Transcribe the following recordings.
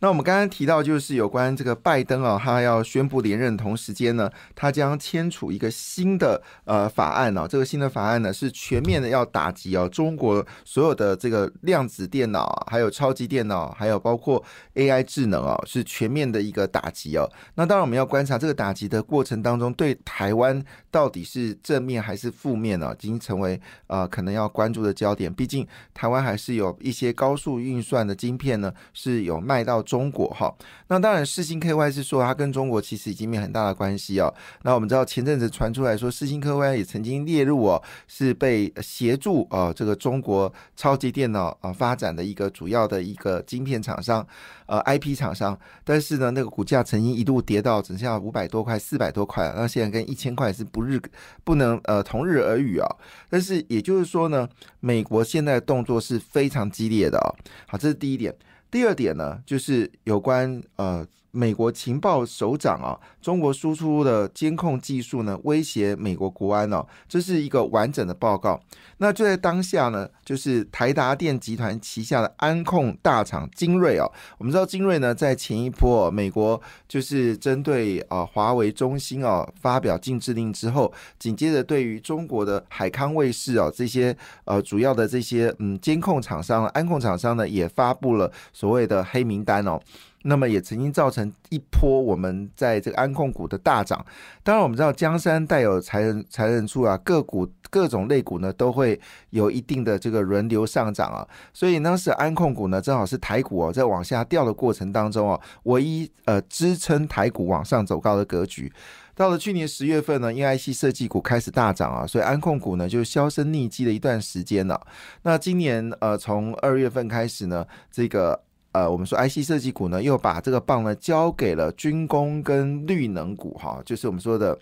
那我们刚刚提到，就是有关这个拜登啊，他要宣布连任同时间呢，他将签署一个新的呃法案哦。这个新的法案呢，是全面的要打击哦中国所有的这个量子电脑，还有超级电脑，还有包括 AI 智能哦，是全面的一个打击哦。那当然，我们要观察这个打击的过程当中，对台湾到底是正面还是负面呢？已经成为呃可能要关注的焦点。毕竟台湾还是有一些高速运算的晶片呢，是有卖到。中国哈，那当然，世星 KY 是说它跟中国其实已经没有很大的关系哦。那我们知道前阵子传出来说，世星 KY 也曾经列入哦，是被协助啊这个中国超级电脑啊发展的一个主要的一个晶片厂商，呃 IP 厂商。但是呢，那个股价曾经一度跌到只剩下五百多块、四百多块，那现在跟一千块是不日不能呃同日而语啊。但是也就是说呢，美国现在的动作是非常激烈的啊。好，这是第一点。第二点呢，就是有关呃。美国情报首长啊，中国输出的监控技术呢，威胁美国国安哦，这是一个完整的报告。那就在当下呢，就是台达电集团旗下的安控大厂精锐哦，我们知道精锐呢，在前一波美国就是针对啊华为、中兴哦发表禁制令之后，紧接着对于中国的海康卫视哦这些呃主要的这些嗯监控厂商、安控厂商呢，也发布了所谓的黑名单哦。那么也曾经造成一波我们在这个安控股的大涨。当然，我们知道江山代有才人才人出啊，个股各种类股呢都会有一定的这个轮流上涨啊。所以当时安控股呢正好是台股哦在往下掉的过程当中哦，唯一呃支撑台股往上走高的格局。到了去年十月份呢，因 IC 设计股开始大涨啊，所以安控股呢就销声匿迹了一段时间了。那今年呃从二月份开始呢，这个。呃，我们说 IC 设计股呢，又把这个棒呢交给了军工跟绿能股哈，就是我们说的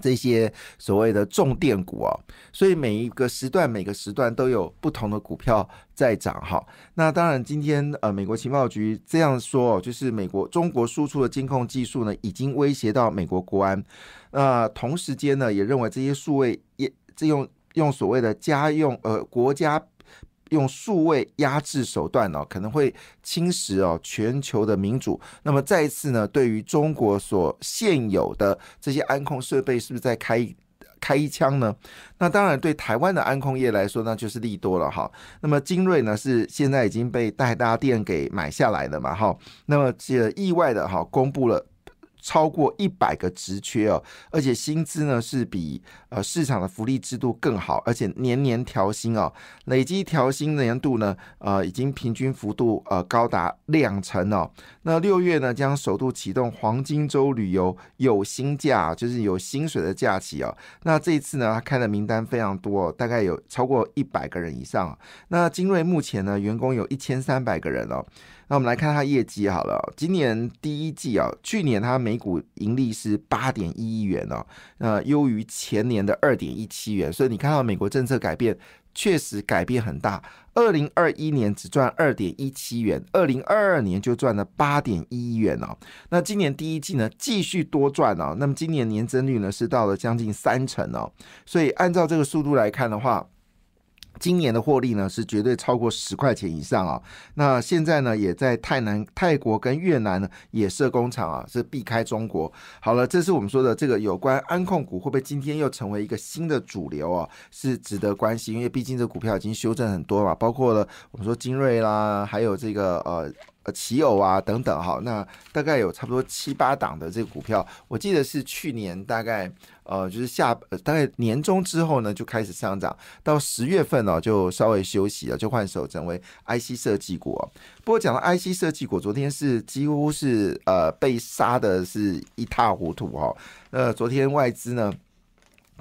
这些所谓的重电股啊。所以每一个时段，每个时段都有不同的股票在涨哈。那当然，今天呃，美国情报局这样说哦，就是美国中国输出的监控技术呢，已经威胁到美国国安。那同时间呢，也认为这些数位也这用用所谓的家用呃国家。用数位压制手段呢，可能会侵蚀哦全球的民主。那么再一次呢，对于中国所现有的这些安控设备，是不是在开开一枪呢？那当然，对台湾的安控业来说，那就是利多了哈。那么精锐呢，是现在已经被代大店给买下来了嘛哈。那么这意外的哈，公布了。超过一百个职缺哦，而且薪资呢是比呃市场的福利制度更好，而且年年调薪哦，累计调薪年度呢呃已经平均幅度呃高达两成哦。那六月呢将首度启动黄金周旅游有薪假，就是有薪水的假期哦。那这一次呢他开的名单非常多，大概有超过一百个人以上。那精锐目前呢员工有一千三百个人哦。那我们来看它业绩好了，今年第一季啊，去年它每股盈利是八点一亿元哦，那优于前年的二点一七元，所以你看到美国政策改变确实改变很大。二零二一年只赚二点一七元，二零二二年就赚了八点一亿元哦。那今年第一季呢，继续多赚哦，那么今年年增率呢是到了将近三成哦，所以按照这个速度来看的话。今年的获利呢是绝对超过十块钱以上啊！那现在呢也在泰南、泰国跟越南呢也设工厂啊，是避开中国。好了，这是我们说的这个有关安控股会不会今天又成为一个新的主流啊？是值得关心，因为毕竟这股票已经修正很多嘛，包括了我们说精锐啦，还有这个呃。呃，奇偶啊，等等，哈，那大概有差不多七八档的这个股票，我记得是去年大概呃，就是下大概年终之后呢，就开始上涨，到十月份呢就稍微休息了，就换手成为 IC 设计股。不过讲到 IC 设计股，昨天是几乎是呃被杀的是一塌糊涂哈。那，昨天外资呢。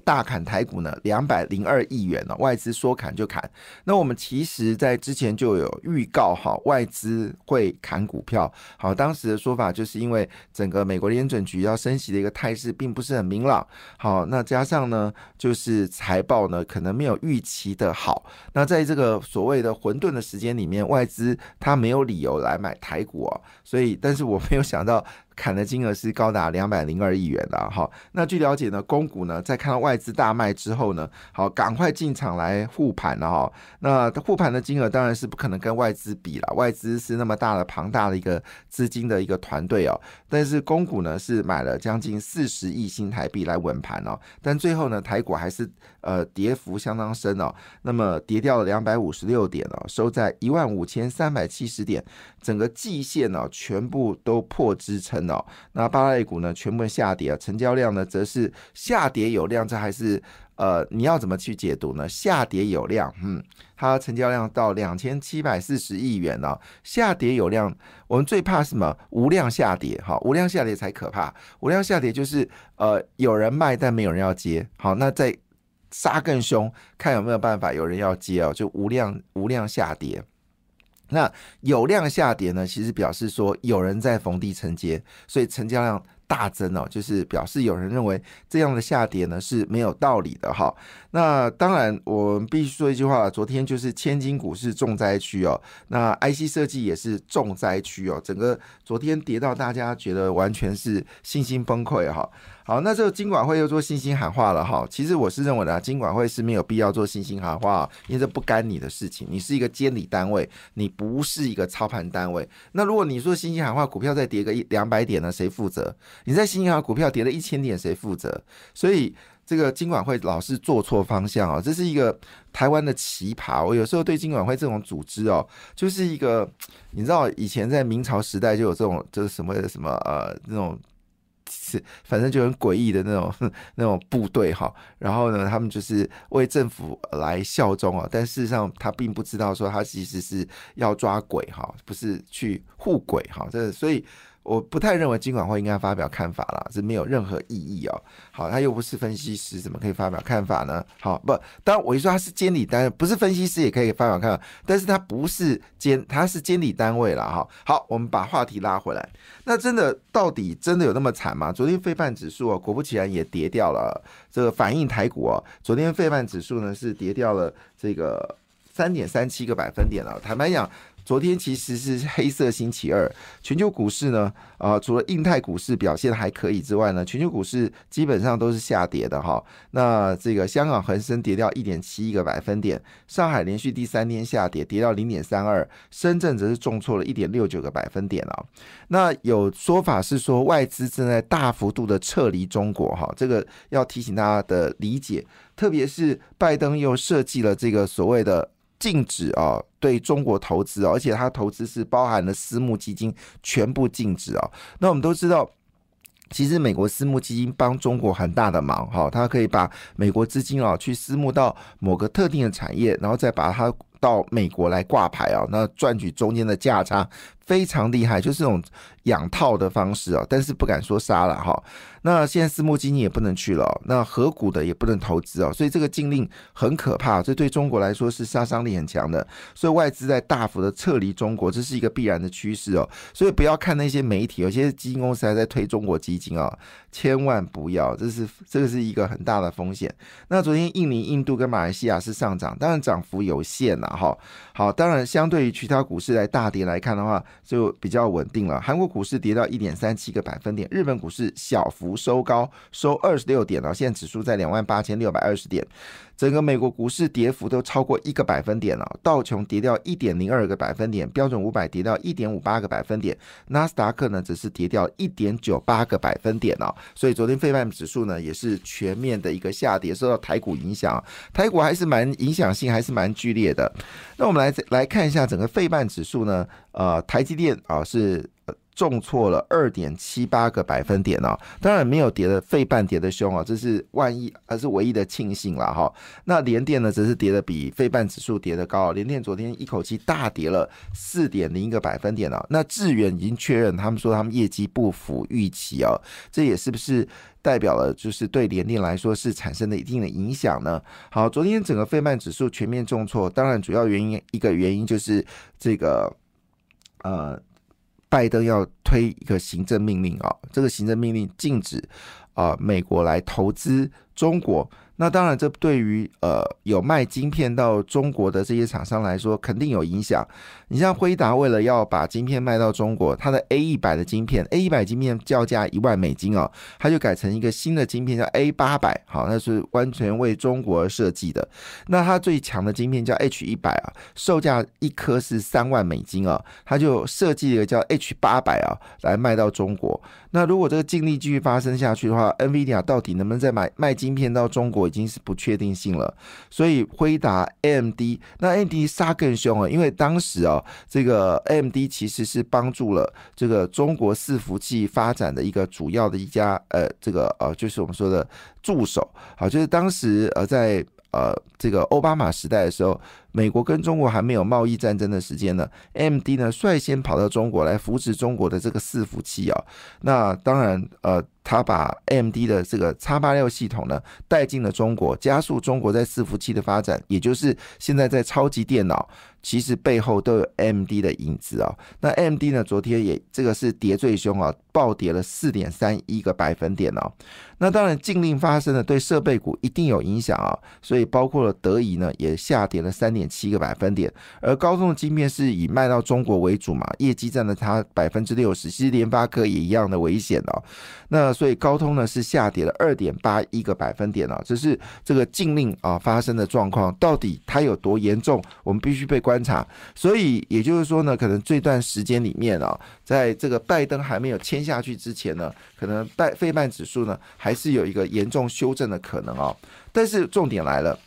大砍台股呢，两百零二亿元呢，外资说砍就砍。那我们其实在之前就有预告哈，外资会砍股票。好，当时的说法就是因为整个美国联准局要升息的一个态势并不是很明朗。好，那加上呢，就是财报呢可能没有预期的好。那在这个所谓的混沌的时间里面，外资它没有理由来买台股啊。所以，但是我没有想到。砍的金额是高达两百零二亿元的哈。那据了解呢，公股呢在看到外资大卖之后呢，好赶快进场来护盘了哈。那护盘的金额当然是不可能跟外资比了，外资是那么大的庞大的一个资金的一个团队哦。但是公股呢是买了将近四十亿新台币来稳盘哦。但最后呢，台股还是呃跌幅相当深哦。那么跌掉了两百五十六点哦，收在一万五千三百七十点，整个季线呢全部都破支撑。那八大类股呢，全部下跌啊，成交量呢，则是下跌有量，这还是呃，你要怎么去解读呢？下跌有量，嗯，它成交量到两千七百四十亿元呢，下跌有量，我们最怕什么？无量下跌，哈，无量下跌才可怕，无量下跌就是呃，有人卖但没有人要接，好，那再杀更凶，看有没有办法有人要接哦，就无量无量下跌。那有量下跌呢？其实表示说有人在逢低承接，所以成交量大增哦，就是表示有人认为这样的下跌呢是没有道理的哈。那当然，我们必须说一句话，昨天就是千金股是重灾区哦，那 IC 设计也是重灾区哦，整个昨天跌到大家觉得完全是信心崩溃哈。好，那这个金管会又做信心喊话了哈。其实我是认为的，金管会是没有必要做信心喊话，因为这不干你的事情。你是一个监理单位，你不是一个操盘单位。那如果你说信心喊话，股票再跌个一两百点呢，谁负责？你在信心喊股票跌了一千点，谁负责？所以这个金管会老是做错方向啊，这是一个台湾的奇葩。我有时候对金管会这种组织哦，就是一个你知道，以前在明朝时代就有这种，就是什么什么呃那种。是，反正就很诡异的那种 那种部队哈，然后呢，他们就是为政府来效忠啊，但事实上他并不知道说他其实是要抓鬼哈，不是去护鬼哈，这所以。我不太认为金管会应该发表看法了，是没有任何意义哦。好，他又不是分析师，怎么可以发表看法呢？好，不，当然我一说他是监理单，不是分析师也可以发表看法，但是他不是监，他是监理单位了哈。好，我们把话题拉回来，那真的到底真的有那么惨吗？昨天费半指数啊，果不其然也跌掉了，这个反映台股哦。昨天费半指数呢是跌掉了这个三点三七个百分点了。坦白讲。昨天其实是黑色星期二，全球股市呢，啊，除了印太股市表现还可以之外呢，全球股市基本上都是下跌的哈。那这个香港恒生跌掉一点七一个百分点，上海连续第三天下跌，跌到零点三二，深圳则是重挫了一点六九个百分点啊。那有说法是说外资正在大幅度的撤离中国哈，这个要提醒大家的理解，特别是拜登又设计了这个所谓的。禁止啊，对中国投资，而且它投资是包含了私募基金，全部禁止啊。那我们都知道，其实美国私募基金帮中国很大的忙哈，它可以把美国资金啊去私募到某个特定的产业，然后再把它到美国来挂牌啊，那赚取中间的价差。非常厉害，就是这种养套的方式啊，但是不敢说杀了哈。那现在私募基金也不能去了，那合股的也不能投资哦，所以这个禁令很可怕，这对中国来说是杀伤力很强的。所以外资在大幅的撤离中国，这是一个必然的趋势哦。所以不要看那些媒体，有些基金公司还在推中国基金啊，千万不要，这是这个是一个很大的风险。那昨天印尼、印度跟马来西亚是上涨，当然涨幅有限呐，好。好，当然相对于其他股市来大跌来看的话。就比较稳定了。韩国股市跌到一点三七个百分点，日本股市小幅收高，收二十六点了，现在指数在两万八千六百二十点。整个美国股市跌幅都超过一个百分点了，道琼跌掉一点零二个百分点，标准五百跌掉一点五八个百分点，纳斯达克呢只是跌掉一点九八个百分点哦。所以昨天费半指数呢也是全面的一个下跌，受到台股影响，台股还是蛮影响性还是蛮剧烈的。那我们来来看一下整个费半指数呢，呃，台积电啊是重挫了二点七八个百分点哦，当然没有跌的费半跌的凶啊，这是万一，而是唯一的庆幸了哈。那联电呢，则是跌的比费半指数跌的高，联电昨天一口气大跌了四点零一个百分点了。那致远已经确认，他们说他们业绩不符预期哦，这也是不是代表了就是对联电来说是产生了一定的影响呢？好，昨天整个费半指数全面重挫，当然主要原因一个原因就是这个呃。拜登要推一个行政命令啊，这个行政命令禁止啊美国来投资中国。那当然，这对于呃有卖晶片到中国的这些厂商来说，肯定有影响。你像辉达，为了要把晶片卖到中国，它的 A 一百的晶片，A 一百晶片叫价一万美金哦，它就改成一个新的晶片叫 A 八百，好，那是完全为中国而设计的。那它最强的晶片叫 H 一百啊，售价一颗是三万美金啊，它就设计一个叫 H 八百啊，来卖到中国。那如果这个禁令继续发生下去的话，NVIDIA 到底能不能再买卖晶片到中国？已经是不确定性了，所以辉达 AMD 那 AMD 杀更凶啊，因为当时啊，这个 AMD 其实是帮助了这个中国伺服器发展的一个主要的一家呃，这个呃，就是我们说的助手，好，就是当时呃在呃这个奥巴马时代的时候。美国跟中国还没有贸易战争的时间呢 MD 呢率先跑到中国来扶持中国的这个伺服器啊。那当然，呃，他把 MD 的这个叉八六系统呢带进了中国，加速中国在伺服器的发展，也就是现在在超级电脑，其实背后都有 MD 的影子啊。那 MD 呢，昨天也这个是跌最凶啊，暴跌了四点三一个百分点哦。那当然禁令发生了，对设备股一定有影响啊，所以包括了德仪呢也下跌了三点。七个百分点，而高通的晶片是以卖到中国为主嘛，业绩占了它百分之六十。其实联发科也一样的危险哦。那所以高通呢是下跌了二点八一个百分点哦，这是这个禁令啊发生的状况，到底它有多严重，我们必须被关观察。所以也就是说呢，可能这段时间里面啊，在这个拜登还没有签下去之前呢，可能拜费曼指数呢还是有一个严重修正的可能哦。但是重点来了。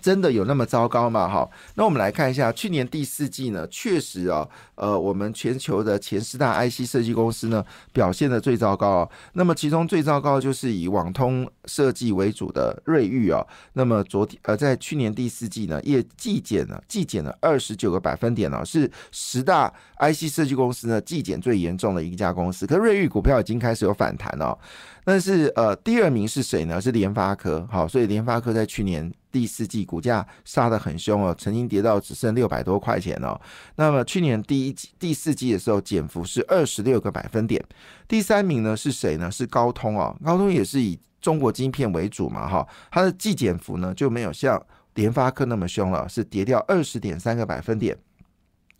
真的有那么糟糕吗？哈，那我们来看一下去年第四季呢，确实啊，呃，我们全球的前四大 IC 设计公司呢表现的最糟糕。那么其中最糟糕就是以网通设计为主的瑞昱啊。那么昨天呃，在去年第四季呢，也季减了，季减了二十九个百分点呢，是十大 IC 设计公司呢季减最严重的一家公司。可瑞昱股票已经开始有反弹了，但是呃，第二名是谁呢？是联发科。好，所以联发科在去年。第四季股价杀得很凶哦，曾经跌到只剩六百多块钱哦。那么去年第一季、第四季的时候，减幅是二十六个百分点。第三名呢是谁呢？是高通哦，高通也是以中国晶片为主嘛，哈，它的季减幅呢就没有像联发科那么凶了，是跌掉二十点三个百分点。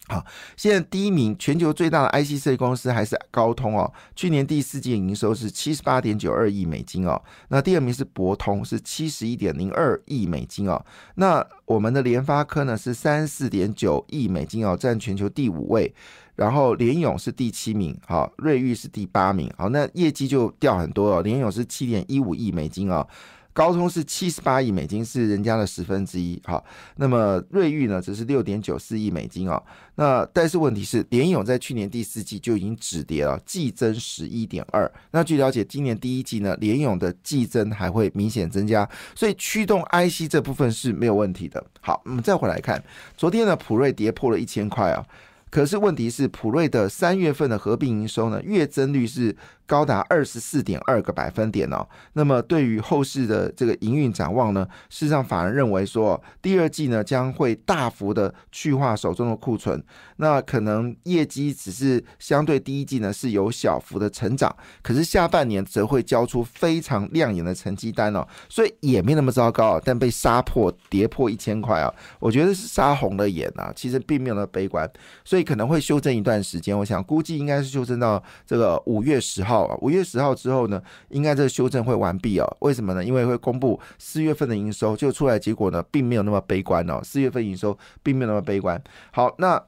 好，现在第一名，全球最大的 IC 设计公司还是高通哦。去年第四季营收是七十八点九二亿美金哦。那第二名是博通，是七十一点零二亿美金哦。那我们的联发科呢是三四点九亿美金哦，占全球第五位。然后联勇是第七名，好，瑞昱是第八名。好，那业绩就掉很多哦。联勇是七点一五亿美金哦。高通是七十八亿美金，是人家的十分之一。好，那么瑞昱呢，则是六点九四亿美金哦。那但是问题是，联勇在去年第四季就已经止跌了，季增十一点二。那据了解，今年第一季呢，联勇的季增还会明显增加，所以驱动 IC 这部分是没有问题的。好，我们再回来看，昨天呢，普瑞跌破了一千块啊。可是问题是，普瑞的三月份的合并营收呢，月增率是高达二十四点二个百分点哦。那么对于后市的这个营运展望呢，事实上反而认为说，第二季呢将会大幅的去化手中的库存，那可能业绩只是相对第一季呢是有小幅的成长，可是下半年则会交出非常亮眼的成绩单哦，所以也没那么糟糕，但被杀破跌破一千块啊，我觉得是杀红了眼啊，其实并没有那么悲观，所以。可能会修正一段时间，我想估计应该是修正到这个五月十号啊。五月十号之后呢，应该这个修正会完毕哦。为什么呢？因为会公布四月份的营收，就出来结果呢，并没有那么悲观哦。四月份营收并没有那么悲观。好，那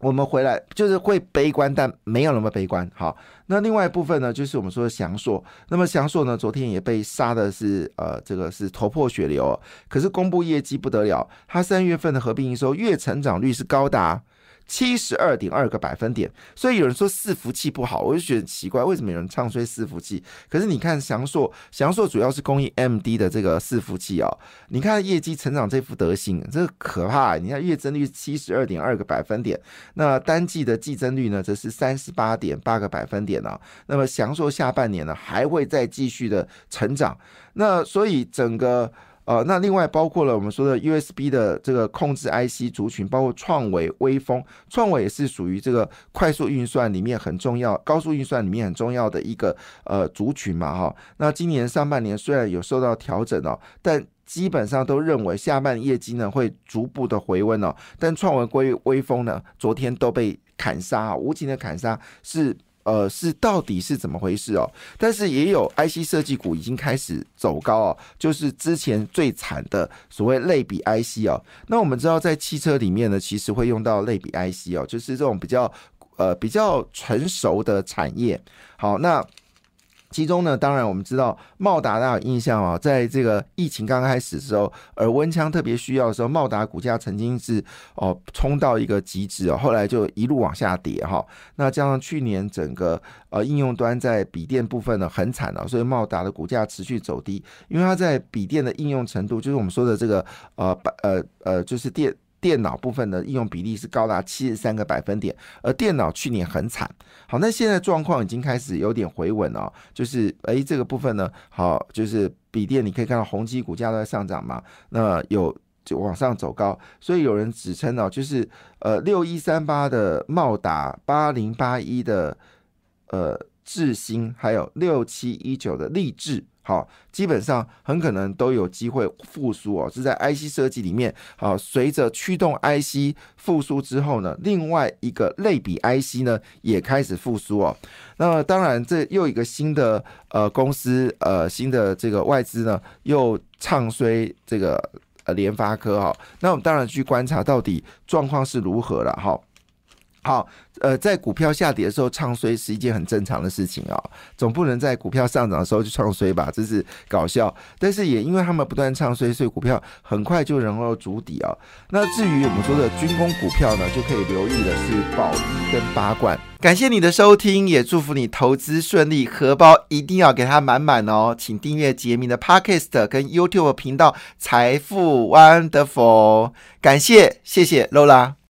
我们回来就是会悲观，但没有那么悲观。好，那另外一部分呢，就是我们说的翔硕。那么翔硕呢，昨天也被杀的是呃，这个是头破血流。可是公布业绩不得了，它三月份的合并营收月成长率是高达。七十二点二个百分点。所以有人说伺服器不好，我就觉得奇怪，为什么有人唱衰伺服器？可是你看翔硕，翔硕主要是供应 MD 的这个伺服器哦，你看业绩成长这副德行，这可怕。你看月增率七十二点二个百分点，那单季的季增率呢，则是三十八点八个百分点呢。那么翔硕下半年呢，还会再继续的成长。那所以整个呃，那另外包括了我们说的 USB 的这个控制 IC 族群，包括创维、微风，创维也是属于这个快速运算里面很重要、高速运算里面很重要的一个呃族群嘛哈。那今年上半年虽然有受到调整哦，但基本上都认为下半业绩呢会逐步的回温哦。但创维、归微风呢，昨天都被砍杀，无情的砍杀是。呃，是到底是怎么回事哦？但是也有 IC 设计股已经开始走高哦，就是之前最惨的所谓类比 IC 哦。那我们知道，在汽车里面呢，其实会用到类比 IC 哦，就是这种比较呃比较成熟的产业。好，那。其中呢，当然我们知道茂达大家有印象啊，在这个疫情刚开始的时候，耳温枪特别需要的时候，茂达股价曾经是哦冲到一个极致哦，后来就一路往下跌哈。那加上去年整个呃应用端在笔电部分呢很惨了，所以茂达的股价持续走低，因为它在笔电的应用程度，就是我们说的这个呃呃呃就是电。电脑部分的应用比例是高达七十三个百分点，而电脑去年很惨。好，那现在状况已经开始有点回稳了，就是诶，这个部分呢，好，就是笔电你可以看到宏基股价都在上涨嘛，那有就往上走高，所以有人指称呢，就是呃六一三八的茂达，八零八一的呃智新，还有六七一九的立志。好，基本上很可能都有机会复苏哦。是在 IC 设计里面，好，随着驱动 IC 复苏之后呢，另外一个类比 IC 呢也开始复苏哦。那当然，这又一个新的呃公司呃新的这个外资呢又唱衰这个呃联发科哈。那我们当然去观察到底状况是如何了哈。好，呃，在股票下跌的时候唱衰是一件很正常的事情啊，总不能在股票上涨的时候就唱衰吧，这是搞笑。但是也因为他们不断唱衰，所以股票很快就能够筑底啊。那至于我们说的军工股票呢，就可以留意的是宝一跟八冠。感谢你的收听，也祝福你投资顺利，荷包一定要给它满满哦。请订阅杰明的 Podcast 跟 YouTube 频道财富 Wonderful。感谢，谢谢 Lola。